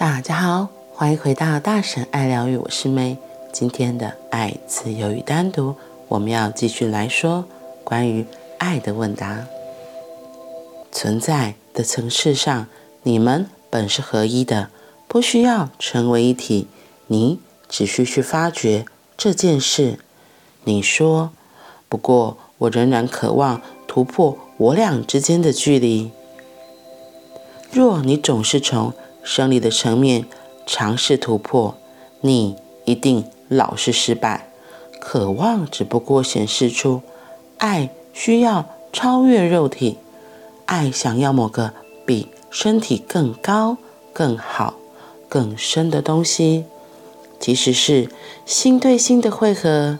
大家好，欢迎回到大神爱疗愈，我是 May。今天的爱、自由与单独，我们要继续来说关于爱的问答。存在的层次上，你们本是合一的，不需要成为一体。你只需去发掘这件事。你说，不过我仍然渴望突破我俩之间的距离。若你总是从生理的层面尝试突破，你一定老是失败。渴望只不过显示出爱需要超越肉体，爱想要某个比身体更高、更好、更深的东西。即使是心对心的汇合，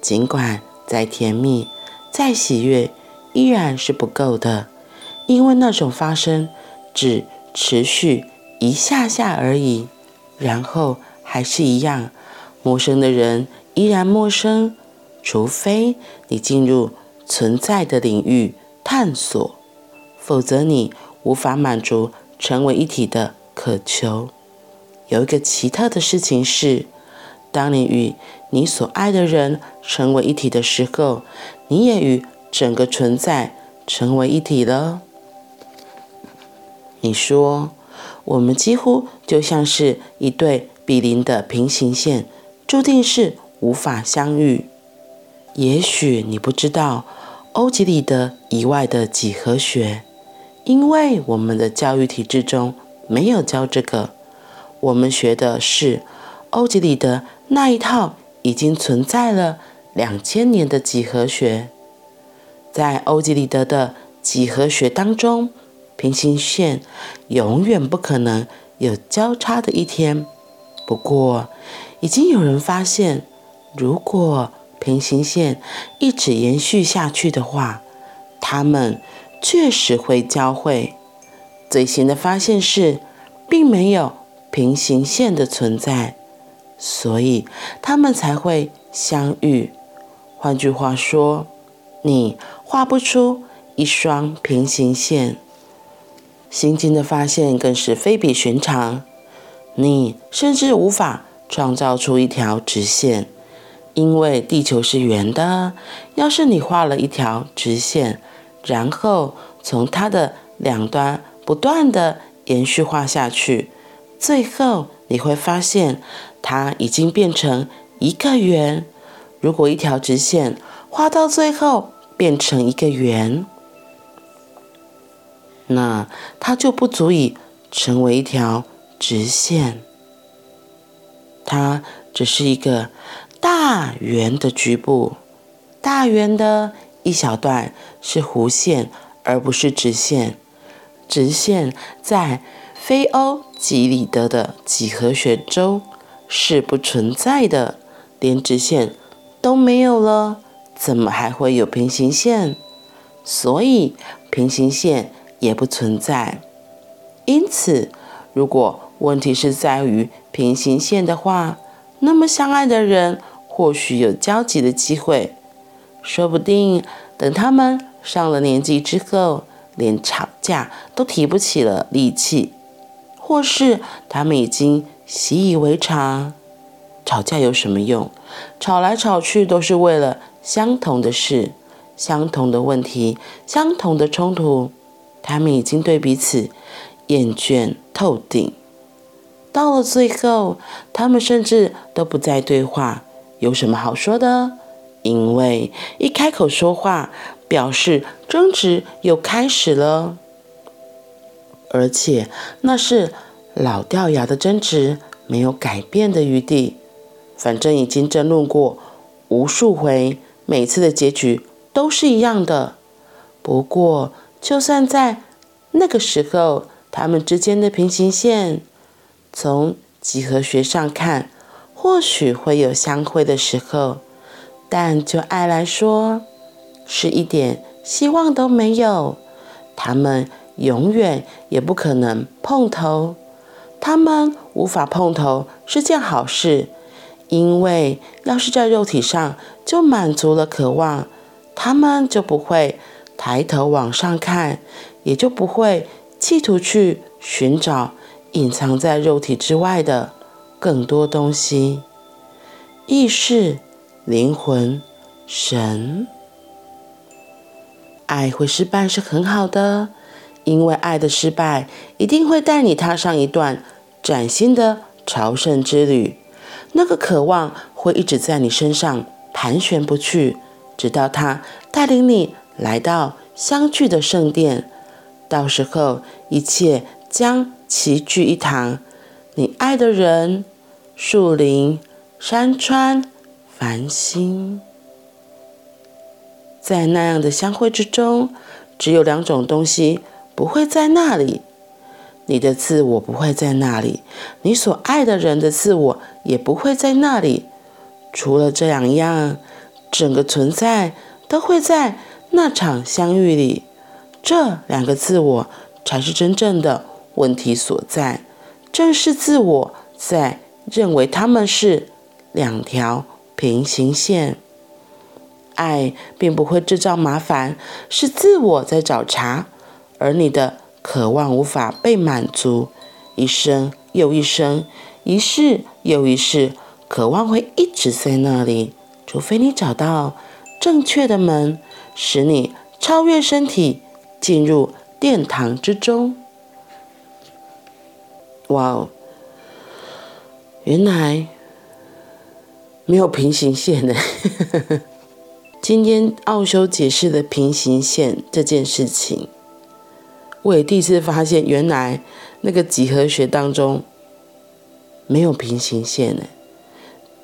尽管再甜蜜、再喜悦，依然是不够的，因为那种发生只持续。一下下而已，然后还是一样，陌生的人依然陌生，除非你进入存在的领域探索，否则你无法满足成为一体的渴求。有一个奇特的事情是，当你与你所爱的人成为一体的时候，你也与整个存在成为一体了。你说。我们几乎就像是一对比邻的平行线，注定是无法相遇。也许你不知道欧几里得以外的几何学，因为我们的教育体制中没有教这个。我们学的是欧几里得那一套已经存在了两千年的几何学。在欧几里得的几何学当中，平行线永远不可能有交叉的一天。不过，已经有人发现，如果平行线一直延续下去的话，它们确实会交汇。最新的发现是，并没有平行线的存在，所以它们才会相遇。换句话说，你画不出一双平行线。新近的发现更是非比寻常，你甚至无法创造出一条直线，因为地球是圆的。要是你画了一条直线，然后从它的两端不断地延续画下去，最后你会发现它已经变成一个圆。如果一条直线画到最后变成一个圆，那它就不足以成为一条直线，它只是一个大圆的局部，大圆的一小段是弧线，而不是直线。直线在非欧几里得的几何学中是不存在的，连直线都没有了，怎么还会有平行线？所以平行线。也不存在。因此，如果问题是在于平行线的话，那么相爱的人或许有交集的机会。说不定等他们上了年纪之后，连吵架都提不起了力气，或是他们已经习以为常。吵架有什么用？吵来吵去都是为了相同的事、相同的问题、相同的冲突。他们已经对彼此厌倦透顶，到了最后，他们甚至都不再对话。有什么好说的？因为一开口说话，表示争执又开始了，而且那是老掉牙的争执，没有改变的余地。反正已经争论过无数回，每次的结局都是一样的。不过，就算在那个时候，他们之间的平行线，从几何学上看，或许会有相会的时候，但就爱来说，是一点希望都没有。他们永远也不可能碰头，他们无法碰头是件好事，因为要是在肉体上就满足了渴望，他们就不会。抬头往上看，也就不会企图去寻找隐藏在肉体之外的更多东西：意识、灵魂、神。爱会失败是很好的，因为爱的失败一定会带你踏上一段崭新的朝圣之旅。那个渴望会一直在你身上盘旋不去，直到它带领你来到相聚的圣殿。到时候，一切将齐聚一堂。你爱的人、树林、山川、繁星，在那样的相会之中，只有两种东西不会在那里：你的自我不会在那里，你所爱的人的自我也不会在那里。除了这两样，整个存在都会在那场相遇里。这两个自我才是真正的问题所在。正是自我在认为他们是两条平行线。爱并不会制造麻烦，是自我在找茬，而你的渴望无法被满足，一生又一生，一世又一世，渴望会一直在那里，除非你找到正确的门，使你超越身体，进入殿堂之中。哇哦，原来没有平行线呢。今天奥修解释的平行线这件事情，我也第一次发现，原来那个几何学当中没有平行线呢。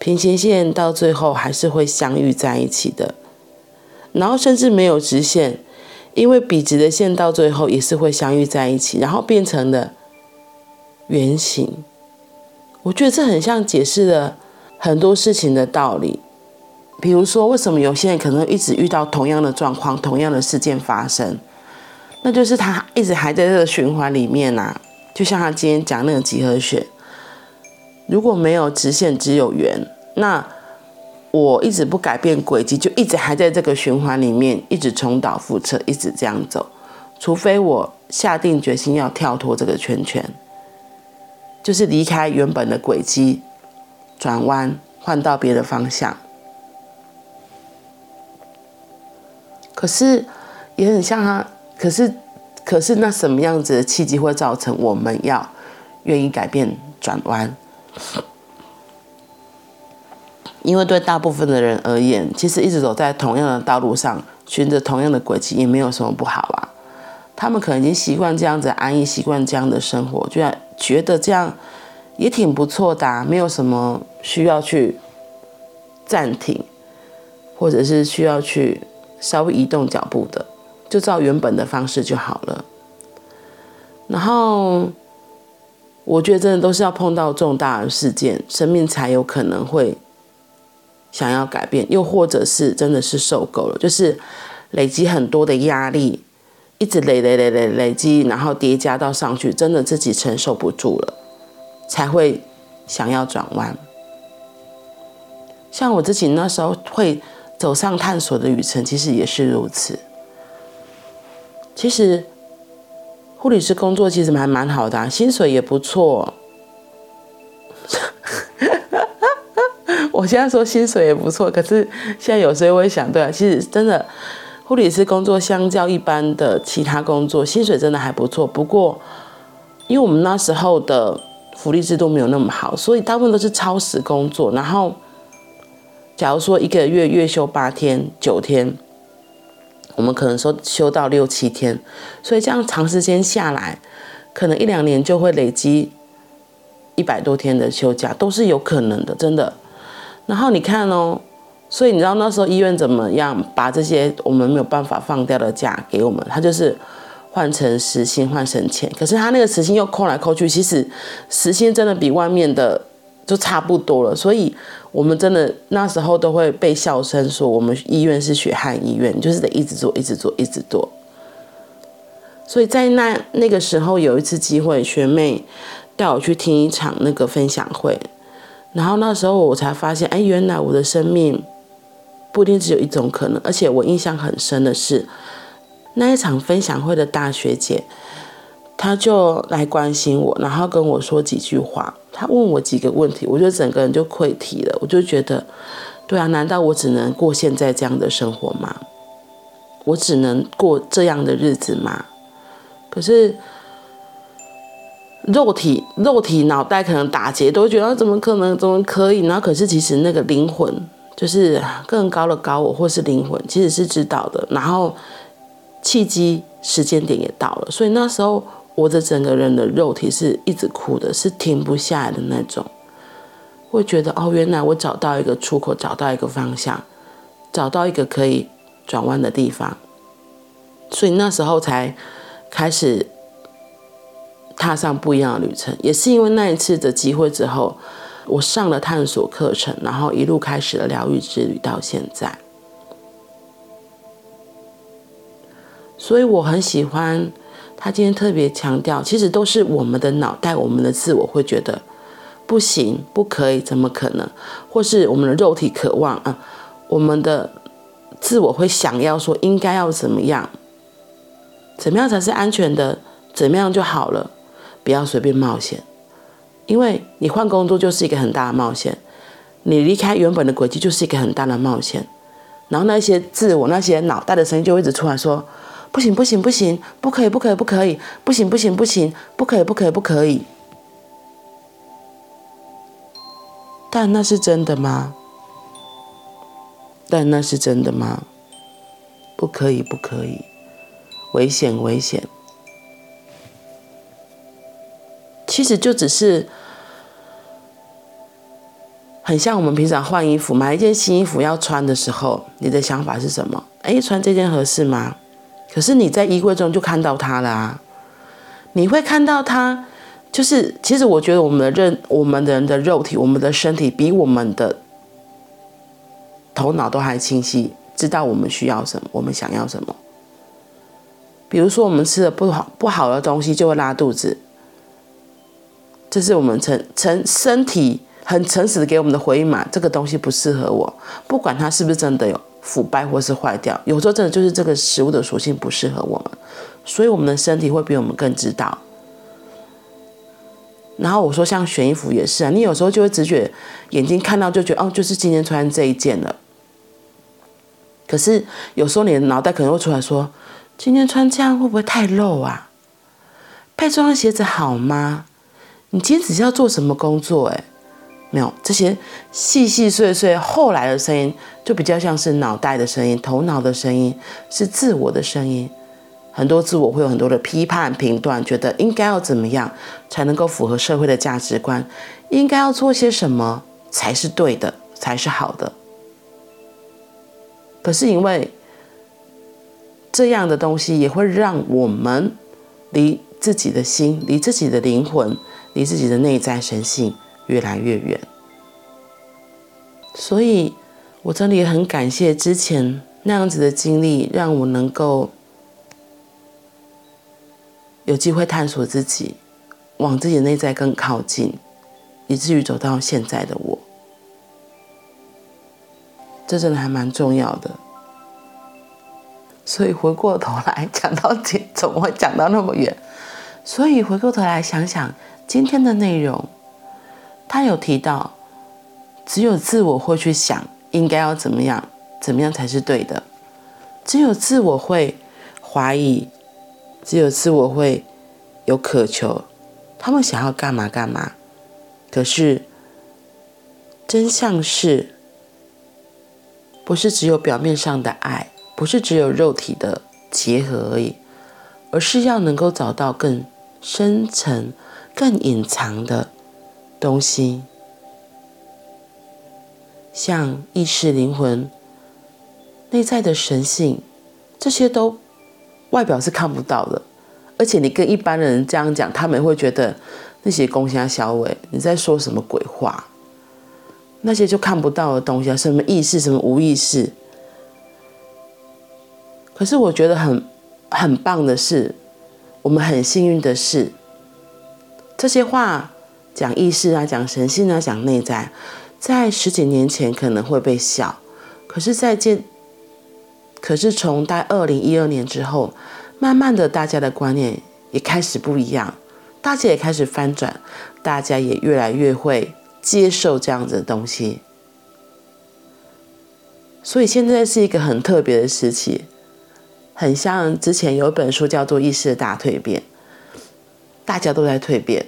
平行线到最后还是会相遇在一起的，然后甚至没有直线，因为笔直的线到最后也是会相遇在一起，然后变成了圆形。我觉得这很像解释了很多事情的道理。比如说，为什么有些人可能一直遇到同样的状况、同样的事件发生？那就是他一直还在这个循环里面啊。就像他今天讲那个几何学，如果没有直线，只有圆，那我一直不改变轨迹，就一直还在这个循环里面，一直重蹈覆辙，一直这样走。除非我下定决心要跳脱这个圈圈，就是离开原本的轨迹，转弯，换到别的方向。可是也很像他，可是可是那什么样子的契机会造成我们要愿意改变转弯？因为对大部分的人而言，其实一直走在同样的道路上，循着同样的轨迹，也没有什么不好啊。他们可能已经习惯这样子安逸，习惯这样的生活，居然觉得这样也挺不错的啊，没有什么需要去暂停，或者是需要去。稍微移动脚步的，就照原本的方式就好了。然后，我觉得真的都是要碰到重大的事件，生命才有可能会想要改变，又或者是真的是受够了，就是累积很多的压力，一直累累累累累积，然后叠加到上去，真的自己承受不住了，才会想要转弯。像我自己那时候会。走上探索的旅程，其实也是如此。其实护理师工作其实还蛮好的，薪水也不错。我现在说薪水也不错，可是现在有时候我会想，对啊，其实真的护理师工作相较一般的其他工作，薪水真的还不错。不过，因为我们那时候的福利制度没有那么好，所以大部分都是超时工作，然后。假如说一个月月休八天、九天，我们可能说休到六七天，所以这样长时间下来，可能一两年就会累积一百多天的休假，都是有可能的，真的。然后你看哦，所以你知道那时候医院怎么样把这些我们没有办法放掉的假给我们？他就是换成时薪换成钱，可是他那个时薪又扣来扣去，其实时薪真的比外面的就差不多了，所以。我们真的那时候都会被笑声说，我们医院是血汗医院，就是得一直做，一直做，一直做。所以在那那个时候有一次机会，学妹带我去听一场那个分享会，然后那时候我才发现，哎，原来我的生命不一定只有一种可能。而且我印象很深的是，那一场分享会的大学姐，她就来关心我，然后跟我说几句话。她问我几个问题，我就整个人就溃堤了。我就觉得，对啊，难道我只能过现在这样的生活吗？我只能过这样的日子吗？可是肉体、肉体、脑袋可能打结，都会觉得怎么可能？怎么可以？然后可是其实那个灵魂，就是更高的高我，或是灵魂，其实是知道的。然后契机时间点也到了，所以那时候。我的整个人的肉体是一直哭的，是停不下来的那种。会觉得哦，原来我找到一个出口，找到一个方向，找到一个可以转弯的地方。所以那时候才开始踏上不一样的旅程。也是因为那一次的机会之后，我上了探索课程，然后一路开始了疗愈之旅，到现在。所以我很喜欢。他今天特别强调，其实都是我们的脑袋、我们的自我会觉得不行、不可以、怎么可能，或是我们的肉体渴望啊，我们的自我会想要说应该要怎么样，怎么样才是安全的，怎么样就好了，不要随便冒险，因为你换工作就是一个很大的冒险，你离开原本的轨迹就是一个很大的冒险，然后那些自我、那些脑袋的声音就一直出来说。不行不行不行，不可以不可以不可以，不行不行不行，不可以不可以不可以。但那是真的吗？但那是真的吗？不可以不可以，危险危险。其实就只是很像我们平常换衣服，买一件新衣服要穿的时候，你的想法是什么？哎，穿这件合适吗？可是你在衣柜中就看到它了啊！你会看到它，就是其实我觉得我们的认，我们人的肉体，我们的身体比我们的头脑都还清晰，知道我们需要什么，我们想要什么。比如说我们吃的不好不好的东西就会拉肚子，这是我们诚诚身体很诚实的给我们的回应嘛？这个东西不适合我，不管它是不是真的有。腐败或是坏掉，有时候真的就是这个食物的属性不适合我们，所以我们的身体会比我们更知道。然后我说，像选衣服也是啊，你有时候就会直觉眼睛看到就觉得哦，就是今天穿这一件了。可是有时候你的脑袋可能会出来说，今天穿这样会不会太露啊？配这双鞋子好吗？你今天只是要做什么工作？诶？没有这些细细碎碎后来的声音，就比较像是脑袋的声音、头脑的声音，是自我的声音。很多自我会有很多的批判、评断，觉得应该要怎么样才能够符合社会的价值观，应该要做些什么才是对的，才是好的。可是因为这样的东西，也会让我们离自己的心、离自己的灵魂、离自己的内在神性。越来越远，所以我真的也很感谢之前那样子的经历，让我能够有机会探索自己，往自己的内在更靠近，以至于走到现在的我。这真的还蛮重要的。所以回过头来 讲到今，怎么会讲到那么远？所以回过头来想想今天的内容。他有提到，只有自我会去想应该要怎么样，怎么样才是对的。只有自我会怀疑，只有自我会有渴求，他们想要干嘛干嘛。可是真相是，不是只有表面上的爱，不是只有肉体的结合而已，而是要能够找到更深层、更隐藏的。东西，像意识、灵魂、内在的神性，这些都外表是看不到的。而且你跟一般人这样讲，他们会觉得那些宫虾小伟你在说什么鬼话？那些就看不到的东西啊，什么意识，什么无意识。可是我觉得很很棒的是，我们很幸运的是，这些话。讲意识啊，讲神性啊，讲内在，在十几年前可能会被笑，可是在这，可是从在二零一二年之后，慢慢的大家的观念也开始不一样，大家也开始翻转，大家也越来越会接受这样子的东西。所以现在是一个很特别的时期，很像之前有一本书叫做《意识的大蜕变》，大家都在蜕变，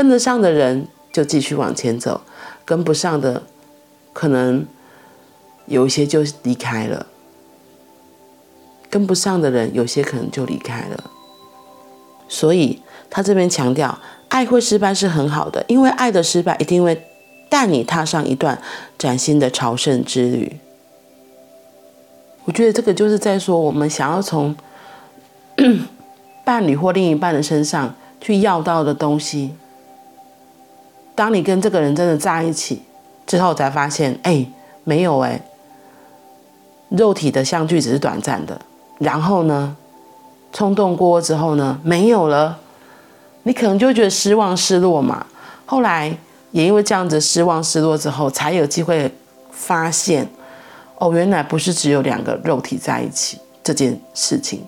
跟得上的人就继续往前走，跟不上的可能有一些就离开了。跟不上的人，有些可能就离开了。所以他这边强调，爱会失败是很好的，因为爱的失败一定会带你踏上一段崭新的朝圣之旅。我觉得这个就是在说，我们想要从 伴侣或另一半的身上去要到的东西。当你跟这个人真的在一起之后，才发现，哎，没有哎，肉体的相聚只是短暂的。然后呢，冲动过之后呢，没有了，你可能就会觉得失望、失落嘛。后来也因为这样子失望、失落之后，才有机会发现，哦，原来不是只有两个肉体在一起这件事情。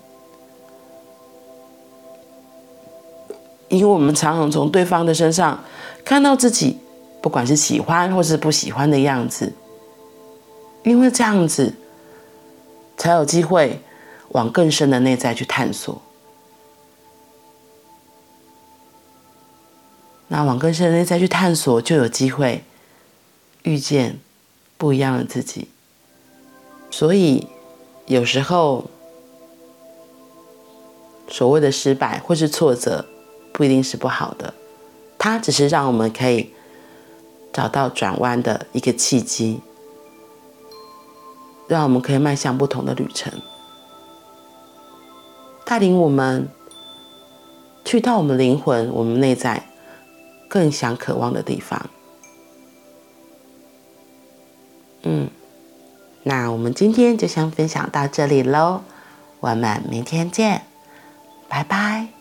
因为我们常常从对方的身上看到自己，不管是喜欢或是不喜欢的样子，因为这样子才有机会。往更深的内在去探索，那往更深的内在去探索，就有机会遇见不一样的自己。所以，有时候所谓的失败或是挫折，不一定是不好的，它只是让我们可以找到转弯的一个契机，让我们可以迈向不同的旅程。带领我们去到我们灵魂、我们内在更想渴望的地方。嗯，那我们今天就先分享到这里喽，我们明天见，拜拜。